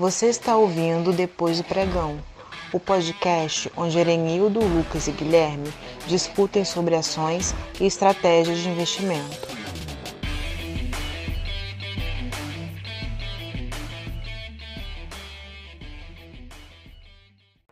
Você está ouvindo Depois do Pregão, o podcast onde Erenildo, Lucas e Guilherme discutem sobre ações e estratégias de investimento.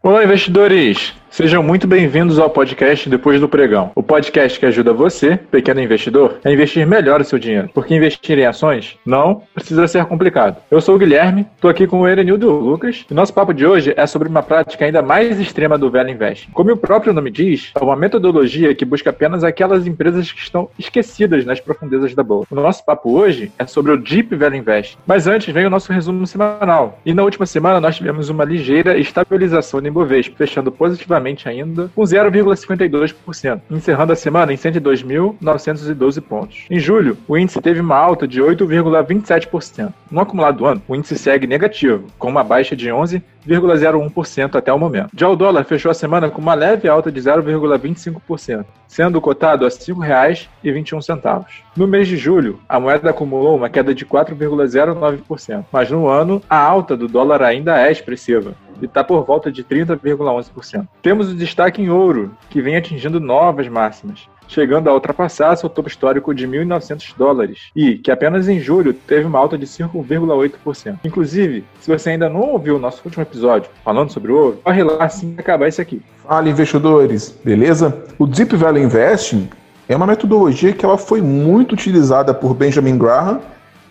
Olá, investidores! Sejam muito bem-vindos ao podcast Depois do Pregão, o podcast que ajuda você, pequeno investidor, a investir melhor o seu dinheiro, porque investir em ações não precisa ser complicado. Eu sou o Guilherme, estou aqui com o Erenildo Lucas, e nosso papo de hoje é sobre uma prática ainda mais extrema do Velho Invest. Como o próprio nome diz, é uma metodologia que busca apenas aquelas empresas que estão esquecidas nas profundezas da bolsa. O nosso papo hoje é sobre o Deep Velho Invest. Mas antes vem o nosso resumo semanal. E na última semana nós tivemos uma ligeira estabilização do Ibovespa, fechando positivamente ainda, com 0,52%, encerrando a semana em 102.912 pontos. Em julho, o índice teve uma alta de 8,27%. No acumulado do ano, o índice segue negativo, com uma baixa de 11,01% até o momento. Já o dólar fechou a semana com uma leve alta de 0,25%, sendo cotado a R$ 5,21. No mês de julho, a moeda acumulou uma queda de 4,09%, mas no ano, a alta do dólar ainda é expressiva, e está por volta de 30,11%. Temos o destaque em ouro, que vem atingindo novas máximas, chegando a ultrapassar seu topo histórico de 1.900 dólares, e que apenas em julho teve uma alta de 5,8%. Inclusive, se você ainda não ouviu o nosso último episódio falando sobre o ouro, corre lá assim que acabar isso aqui. Fala investidores, beleza? O Deep Value Investing é uma metodologia que ela foi muito utilizada por Benjamin Graham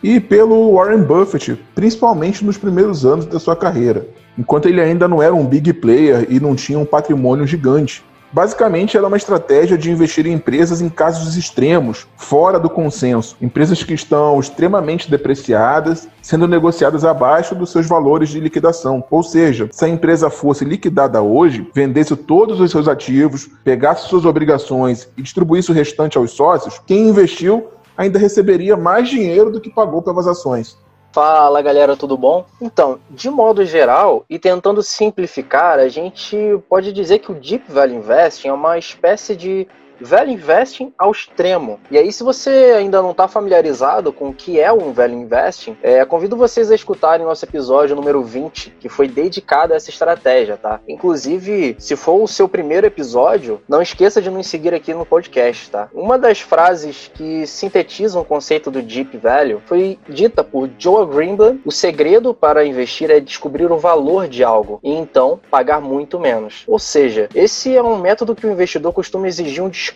e pelo Warren Buffett, principalmente nos primeiros anos da sua carreira, enquanto ele ainda não era um big player e não tinha um patrimônio gigante. Basicamente, ela é uma estratégia de investir em empresas em casos extremos, fora do consenso. Empresas que estão extremamente depreciadas, sendo negociadas abaixo dos seus valores de liquidação. Ou seja, se a empresa fosse liquidada hoje, vendesse todos os seus ativos, pegasse suas obrigações e distribuísse o restante aos sócios, quem investiu ainda receberia mais dinheiro do que pagou pelas ações. Fala galera, tudo bom? Então, de modo geral e tentando simplificar, a gente pode dizer que o Deep Value Investing é uma espécie de Value Investing ao extremo. E aí, se você ainda não está familiarizado com o que é um Value Investing, é, convido vocês a escutarem nosso episódio número 20, que foi dedicado a essa estratégia, tá? Inclusive, se for o seu primeiro episódio, não esqueça de nos seguir aqui no podcast, tá? Uma das frases que sintetizam o conceito do Deep Value foi dita por Joel Greenblatt: o segredo para investir é descobrir o valor de algo e então pagar muito menos. Ou seja, esse é um método que o investidor costuma exigir um desconto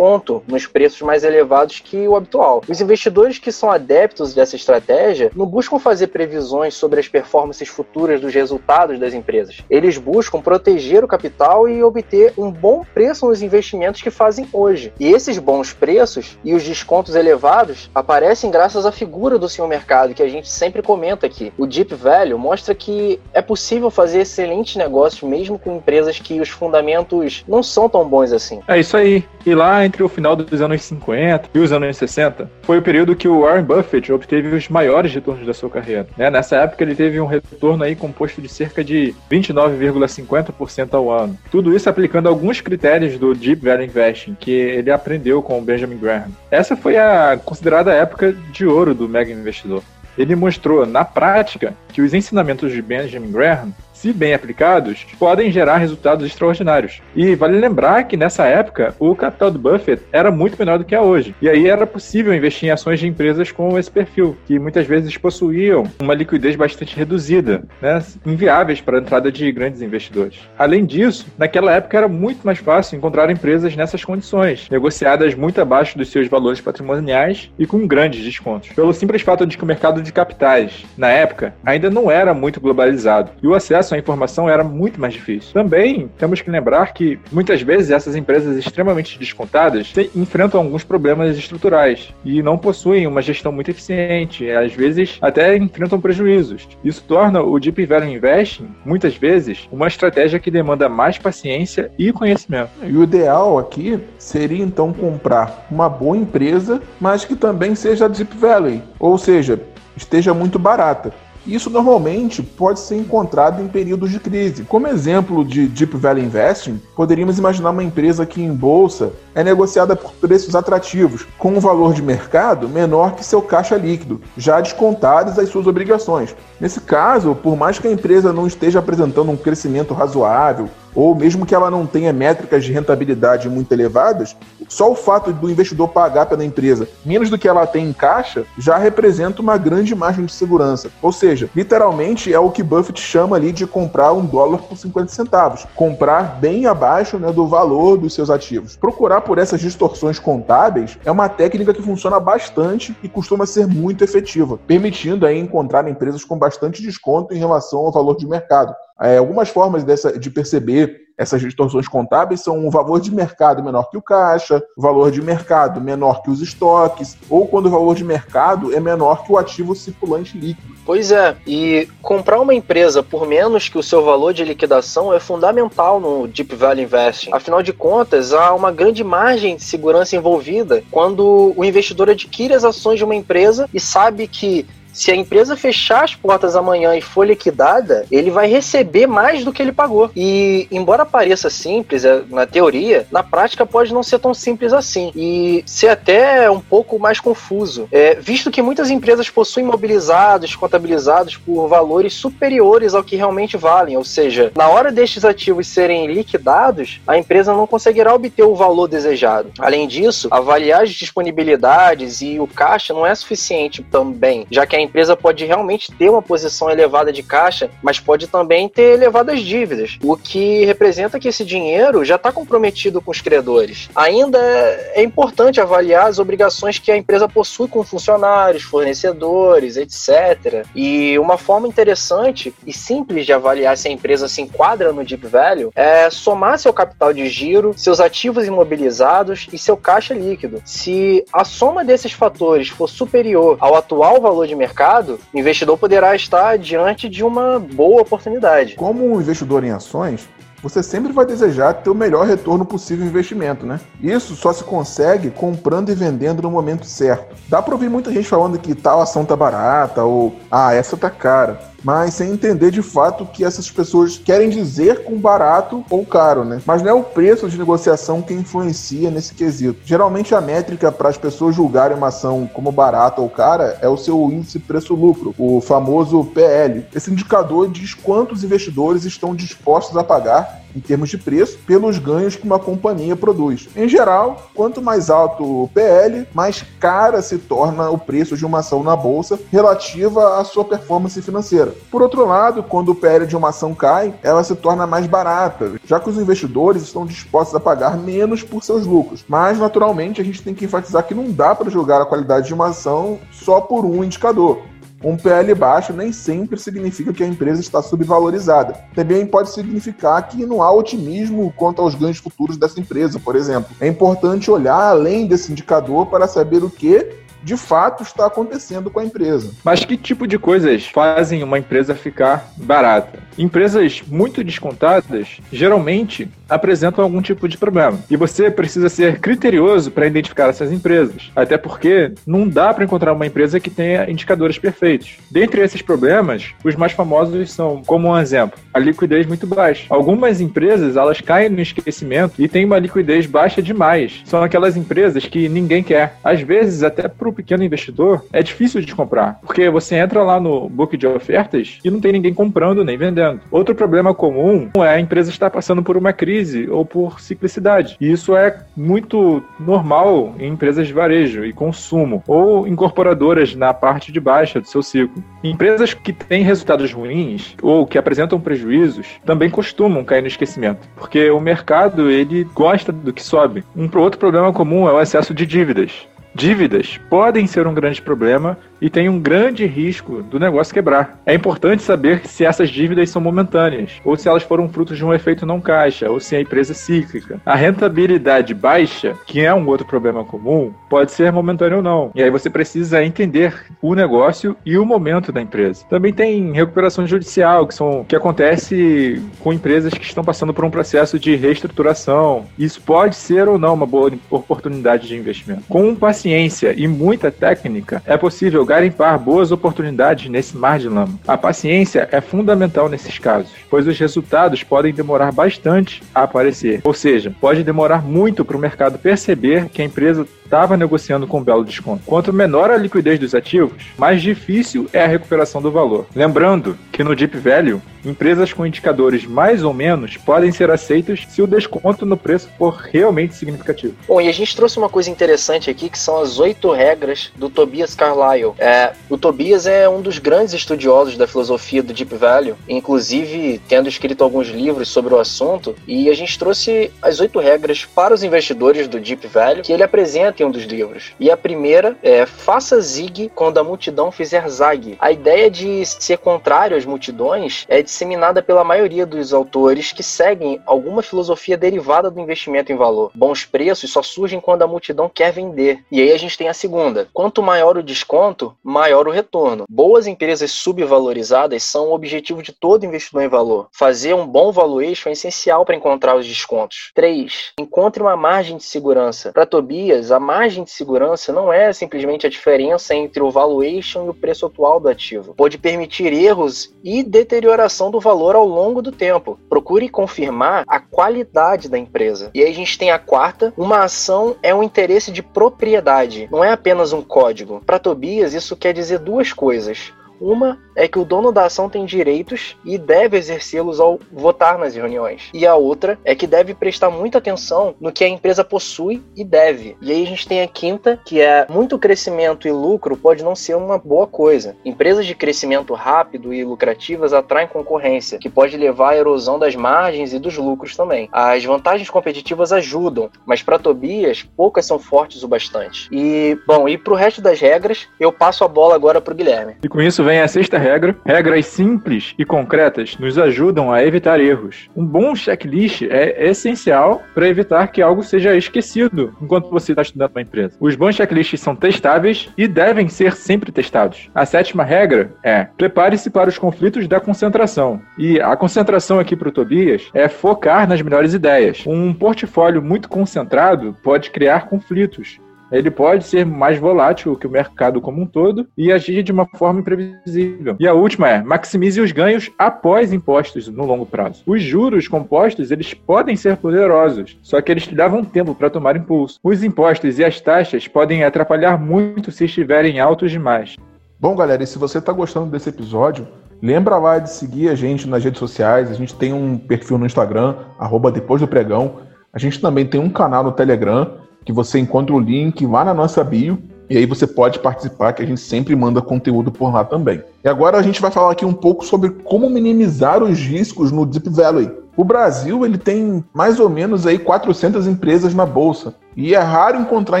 nos preços mais elevados que o habitual. Os investidores que são adeptos dessa estratégia não buscam fazer previsões sobre as performances futuras dos resultados das empresas. Eles buscam proteger o capital e obter um bom preço nos investimentos que fazem hoje. E esses bons preços e os descontos elevados aparecem graças à figura do senhor mercado que a gente sempre comenta aqui. O Deep Value mostra que é possível fazer excelentes negócios mesmo com empresas que os fundamentos não são tão bons assim. É isso aí. E lá entre o final dos anos 50 e os anos 60, foi o período que o Warren Buffett obteve os maiores retornos da sua carreira. Né? Nessa época, ele teve um retorno aí composto de cerca de 29,50% ao ano. Tudo isso aplicando alguns critérios do Deep Value Investing que ele aprendeu com o Benjamin Graham. Essa foi a considerada época de ouro do mega investidor. Ele mostrou na prática que os ensinamentos de Benjamin Graham se bem aplicados, podem gerar resultados extraordinários. E vale lembrar que nessa época o capital do Buffett era muito menor do que é hoje. E aí era possível investir em ações de empresas com esse perfil, que muitas vezes possuíam uma liquidez bastante reduzida, né, inviáveis para a entrada de grandes investidores. Além disso, naquela época era muito mais fácil encontrar empresas nessas condições, negociadas muito abaixo dos seus valores patrimoniais e com grandes descontos. Pelo simples fato de que o mercado de capitais, na época, ainda não era muito globalizado e o acesso a informação era muito mais difícil. Também temos que lembrar que muitas vezes essas empresas extremamente descontadas enfrentam alguns problemas estruturais e não possuem uma gestão muito eficiente, às vezes até enfrentam prejuízos. Isso torna o Deep Value Investing, muitas vezes, uma estratégia que demanda mais paciência e conhecimento. E o ideal aqui seria então comprar uma boa empresa, mas que também seja Deep Value, ou seja, esteja muito barata. Isso normalmente pode ser encontrado em períodos de crise. Como exemplo de Deep Value Investing, poderíamos imaginar uma empresa que em bolsa é negociada por preços atrativos, com um valor de mercado menor que seu caixa líquido, já descontadas as suas obrigações. Nesse caso, por mais que a empresa não esteja apresentando um crescimento razoável ou mesmo que ela não tenha métricas de rentabilidade muito elevadas, só o fato do investidor pagar pela empresa menos do que ela tem em caixa já representa uma grande margem de segurança. Ou seja, literalmente é o que Buffett chama ali de comprar um dólar por 50 centavos, comprar bem abaixo né, do valor dos seus ativos. Procurar por essas distorções contábeis é uma técnica que funciona bastante e costuma ser muito efetiva, permitindo aí encontrar empresas com bastante desconto em relação ao valor de mercado. É, algumas formas dessa, de perceber essas distorções contábeis são o valor de mercado menor que o caixa, o valor de mercado menor que os estoques, ou quando o valor de mercado é menor que o ativo circulante líquido. Pois é, e comprar uma empresa por menos que o seu valor de liquidação é fundamental no Deep Value Investing. Afinal de contas, há uma grande margem de segurança envolvida quando o investidor adquire as ações de uma empresa e sabe que se a empresa fechar as portas amanhã e for liquidada, ele vai receber mais do que ele pagou. E, embora pareça simples é, na teoria, na prática pode não ser tão simples assim e ser até um pouco mais confuso, é, visto que muitas empresas possuem imobilizados, contabilizados por valores superiores ao que realmente valem, ou seja, na hora destes ativos serem liquidados, a empresa não conseguirá obter o valor desejado. Além disso, avaliar as disponibilidades e o caixa não é suficiente também, já que a empresa pode realmente ter uma posição elevada de caixa, mas pode também ter elevadas dívidas, o que representa que esse dinheiro já está comprometido com os credores. Ainda é importante avaliar as obrigações que a empresa possui com funcionários, fornecedores, etc. E uma forma interessante e simples de avaliar se a empresa se enquadra no Deep Value é somar seu capital de giro, seus ativos imobilizados e seu caixa líquido. Se a soma desses fatores for superior ao atual valor de mercado, mercado, o investidor poderá estar diante de uma boa oportunidade. Como investidor em ações, você sempre vai desejar ter o melhor retorno possível em investimento, né? Isso só se consegue comprando e vendendo no momento certo. Dá para ouvir muita gente falando que tal ação tá barata ou ah, essa tá cara mas sem entender de fato o que essas pessoas querem dizer com barato ou caro, né? Mas não é o preço de negociação que influencia nesse quesito. Geralmente a métrica para as pessoas julgarem uma ação como barata ou cara é o seu índice preço-lucro, o famoso PL. Esse indicador diz quantos investidores estão dispostos a pagar em termos de preço, pelos ganhos que uma companhia produz. Em geral, quanto mais alto o PL, mais cara se torna o preço de uma ação na bolsa relativa à sua performance financeira. Por outro lado, quando o PL de uma ação cai, ela se torna mais barata, já que os investidores estão dispostos a pagar menos por seus lucros. Mas, naturalmente, a gente tem que enfatizar que não dá para julgar a qualidade de uma ação só por um indicador. Um PL baixo nem sempre significa que a empresa está subvalorizada. Também pode significar que não há otimismo quanto aos ganhos futuros dessa empresa, por exemplo. É importante olhar além desse indicador para saber o que de fato está acontecendo com a empresa. Mas que tipo de coisas fazem uma empresa ficar barata? Empresas muito descontadas geralmente apresentam algum tipo de problema. E você precisa ser criterioso para identificar essas empresas. Até porque não dá para encontrar uma empresa que tenha indicadores perfeitos. Dentre esses problemas, os mais famosos são, como um exemplo, a liquidez muito baixa. Algumas empresas, elas caem no esquecimento e têm uma liquidez baixa demais. São aquelas empresas que ninguém quer. Às vezes, até para o pequeno investidor, é difícil de comprar. Porque você entra lá no book de ofertas e não tem ninguém comprando nem vendendo. Outro problema comum é a empresa estar passando por uma crise crise ou por ciclicidade. E isso é muito normal em empresas de varejo e consumo ou incorporadoras na parte de baixa do seu ciclo. Empresas que têm resultados ruins ou que apresentam prejuízos também costumam cair no esquecimento, porque o mercado ele gosta do que sobe. Um outro problema comum é o excesso de dívidas. Dívidas podem ser um grande problema e tem um grande risco do negócio quebrar. É importante saber se essas dívidas são momentâneas, ou se elas foram fruto de um efeito não caixa, ou se a empresa é cíclica. A rentabilidade baixa, que é um outro problema comum, pode ser momentânea ou não. E aí você precisa entender o negócio e o momento da empresa. Também tem recuperação judicial, que, são, que acontece com empresas que estão passando por um processo de reestruturação. Isso pode ser ou não uma boa oportunidade de investimento. Com paciência e muita técnica, é possível possível garimpar boas oportunidades nesse mar de lama. A paciência é fundamental nesses casos, pois os resultados podem demorar bastante a aparecer, ou seja, pode demorar muito para o mercado perceber que a empresa estava negociando com um belo desconto. Quanto menor a liquidez dos ativos, mais difícil é a recuperação do valor. Lembrando que no Deep Value, empresas com indicadores mais ou menos podem ser aceitas se o desconto no preço for realmente significativo. Bom, e a gente trouxe uma coisa interessante aqui que são as oito regras do Tobias Carlyle. É, o Tobias é um dos grandes estudiosos da filosofia do Deep Value, inclusive tendo escrito alguns livros sobre o assunto, e a gente trouxe as oito regras para os investidores do Deep Value que ele apresenta em um dos livros. E a primeira é faça zig quando a multidão fizer zag. A ideia de ser contrário às multidões é disseminada pela maioria dos autores que seguem alguma filosofia derivada do investimento em valor. Bons preços só surgem quando a multidão quer vender. E aí a gente tem a segunda. Quanto maior o desconto, maior o retorno. Boas empresas subvalorizadas são o objetivo de todo investidor em valor. Fazer um bom valuation é essencial para encontrar os descontos. 3. Encontre uma margem de segurança. Para Tobias, a margem de segurança não é simplesmente a diferença entre o valuation e o preço atual do ativo. Pode permitir erros e deterioração do valor ao longo do tempo. Procure confirmar a qualidade da empresa. E aí a gente tem a quarta: uma ação é um interesse de propriedade, não é apenas um código. Para Tobias, isso quer dizer duas coisas. Uma é que o dono da ação tem direitos e deve exercê-los ao votar nas reuniões. E a outra é que deve prestar muita atenção no que a empresa possui e deve. E aí a gente tem a quinta, que é muito crescimento e lucro pode não ser uma boa coisa. Empresas de crescimento rápido e lucrativas atraem concorrência, que pode levar à erosão das margens e dos lucros também. As vantagens competitivas ajudam, mas para Tobias, poucas são fortes o bastante. E, bom, e para o resto das regras, eu passo a bola agora para o Guilherme. E com isso vem a sexta regra. Regras simples e concretas nos ajudam a evitar erros. Um bom checklist é essencial para evitar que algo seja esquecido enquanto você está estudando uma empresa. Os bons checklists são testáveis e devem ser sempre testados. A sétima regra é prepare-se para os conflitos da concentração. E a concentração aqui para o Tobias é focar nas melhores ideias. Um portfólio muito concentrado pode criar conflitos ele pode ser mais volátil que o mercado como um todo e agir de uma forma imprevisível. E a última é maximize os ganhos após impostos no longo prazo. Os juros compostos, eles podem ser poderosos, só que eles te davam tempo para tomar impulso. Os impostos e as taxas podem atrapalhar muito se estiverem altos demais. Bom, galera, e se você está gostando desse episódio, lembra lá de seguir a gente nas redes sociais. A gente tem um perfil no Instagram, arroba depois do pregão. A gente também tem um canal no Telegram que você encontra o link lá na nossa bio e aí você pode participar, que a gente sempre manda conteúdo por lá também. E agora a gente vai falar aqui um pouco sobre como minimizar os riscos no Deep Valley. O Brasil ele tem mais ou menos aí 400 empresas na bolsa e é raro encontrar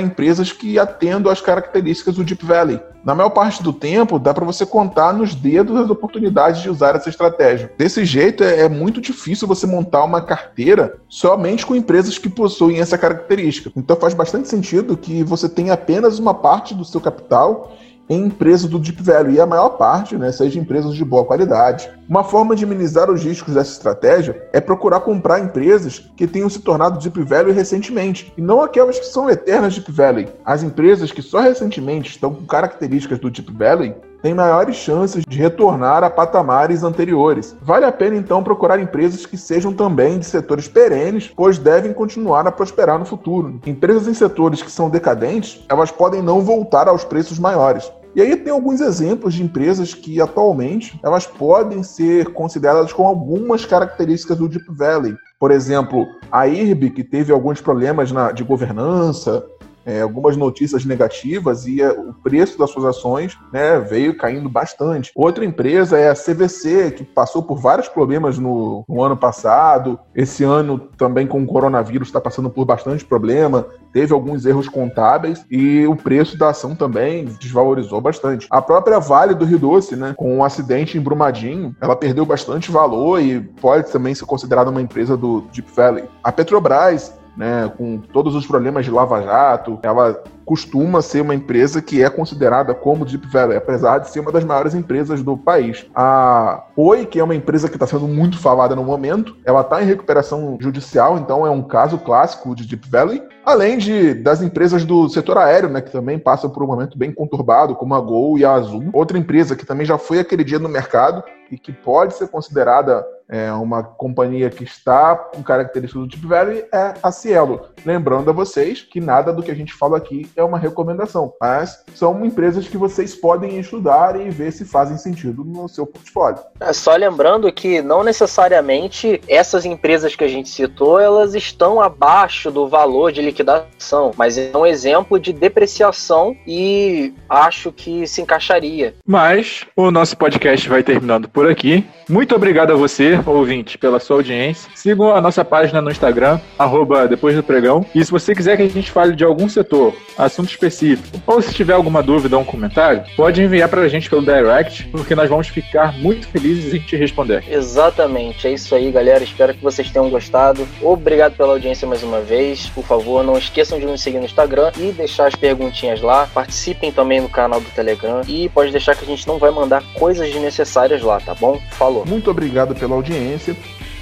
empresas que atendam às características do Deep Valley. Na maior parte do tempo, dá para você contar nos dedos as oportunidades de usar essa estratégia. Desse jeito, é, é muito difícil você montar uma carteira somente com empresas que possuem essa característica. Então faz bastante sentido que você tenha apenas uma parte do seu capital em empresas do Deep Value, e a maior parte né, seja empresas de boa qualidade. Uma forma de minimizar os riscos dessa estratégia é procurar comprar empresas que tenham se tornado Deep Value recentemente, e não aquelas que são eternas Deep Value. As empresas que só recentemente estão com características do Deep Value têm maiores chances de retornar a patamares anteriores. Vale a pena então procurar empresas que sejam também de setores perenes, pois devem continuar a prosperar no futuro. Empresas em setores que são decadentes, elas podem não voltar aos preços maiores. E aí tem alguns exemplos de empresas que atualmente elas podem ser consideradas com algumas características do Deep Valley. Por exemplo, a IRB, que teve alguns problemas na, de governança, é, algumas notícias negativas e é, o preço das suas ações né, veio caindo bastante. Outra empresa é a CVC, que passou por vários problemas no, no ano passado. Esse ano também com o coronavírus está passando por bastante problema. Teve alguns erros contábeis e o preço da ação também desvalorizou bastante. A própria Vale do Rio Doce, né, com um acidente em Brumadinho, ela perdeu bastante valor e pode também ser considerada uma empresa do Deep Valley. A Petrobras né, com todos os problemas de Lava Jato, ela costuma ser uma empresa que é considerada como Deep Valley, apesar de ser uma das maiores empresas do país. A Oi, que é uma empresa que está sendo muito falada no momento, ela está em recuperação judicial, então é um caso clássico de Deep Valley. Além de das empresas do setor aéreo, né, que também passam por um momento bem conturbado, como a Gol e a Azul. Outra empresa que também já foi aquele dia no mercado e que pode ser considerada é, uma companhia que está com características do Deep Valley é a Cielo. Lembrando a vocês que nada do que a gente fala aqui é uma recomendação, mas são empresas que vocês podem estudar e ver se fazem sentido no seu portfólio. É só lembrando que não necessariamente essas empresas que a gente citou, elas estão abaixo do valor de liquidação, mas é um exemplo de depreciação e acho que se encaixaria. Mas o nosso podcast vai terminando por aqui. Muito obrigado a você, ouvinte, pela sua audiência. Sigam a nossa página no Instagram, arroba depois do pregão. E se você quiser que a gente fale de algum setor, assunto específico, ou se tiver alguma dúvida ou um comentário, pode enviar para a gente pelo direct, porque nós vamos ficar muito felizes em te responder. Exatamente, é isso aí, galera. Espero que vocês tenham gostado. Obrigado pela audiência mais uma vez. Por favor, não esqueçam de nos seguir no Instagram e deixar as perguntinhas lá. Participem também no canal do Telegram e pode deixar que a gente não vai mandar coisas desnecessárias lá, tá bom? Falou. Muito obrigado pela audiência.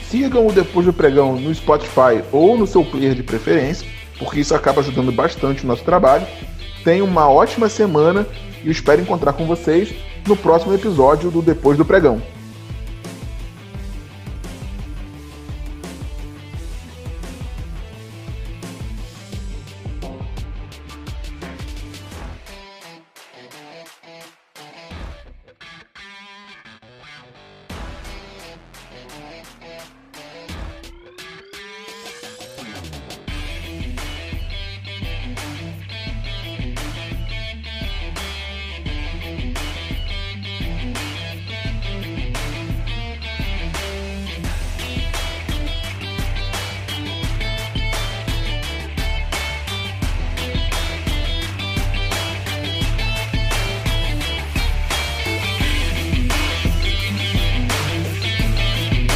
Sigam o Depois do Pregão no Spotify ou no seu player de preferência, porque isso acaba ajudando bastante o nosso trabalho. Tenham uma ótima semana e espero encontrar com vocês no próximo episódio do Depois do Pregão.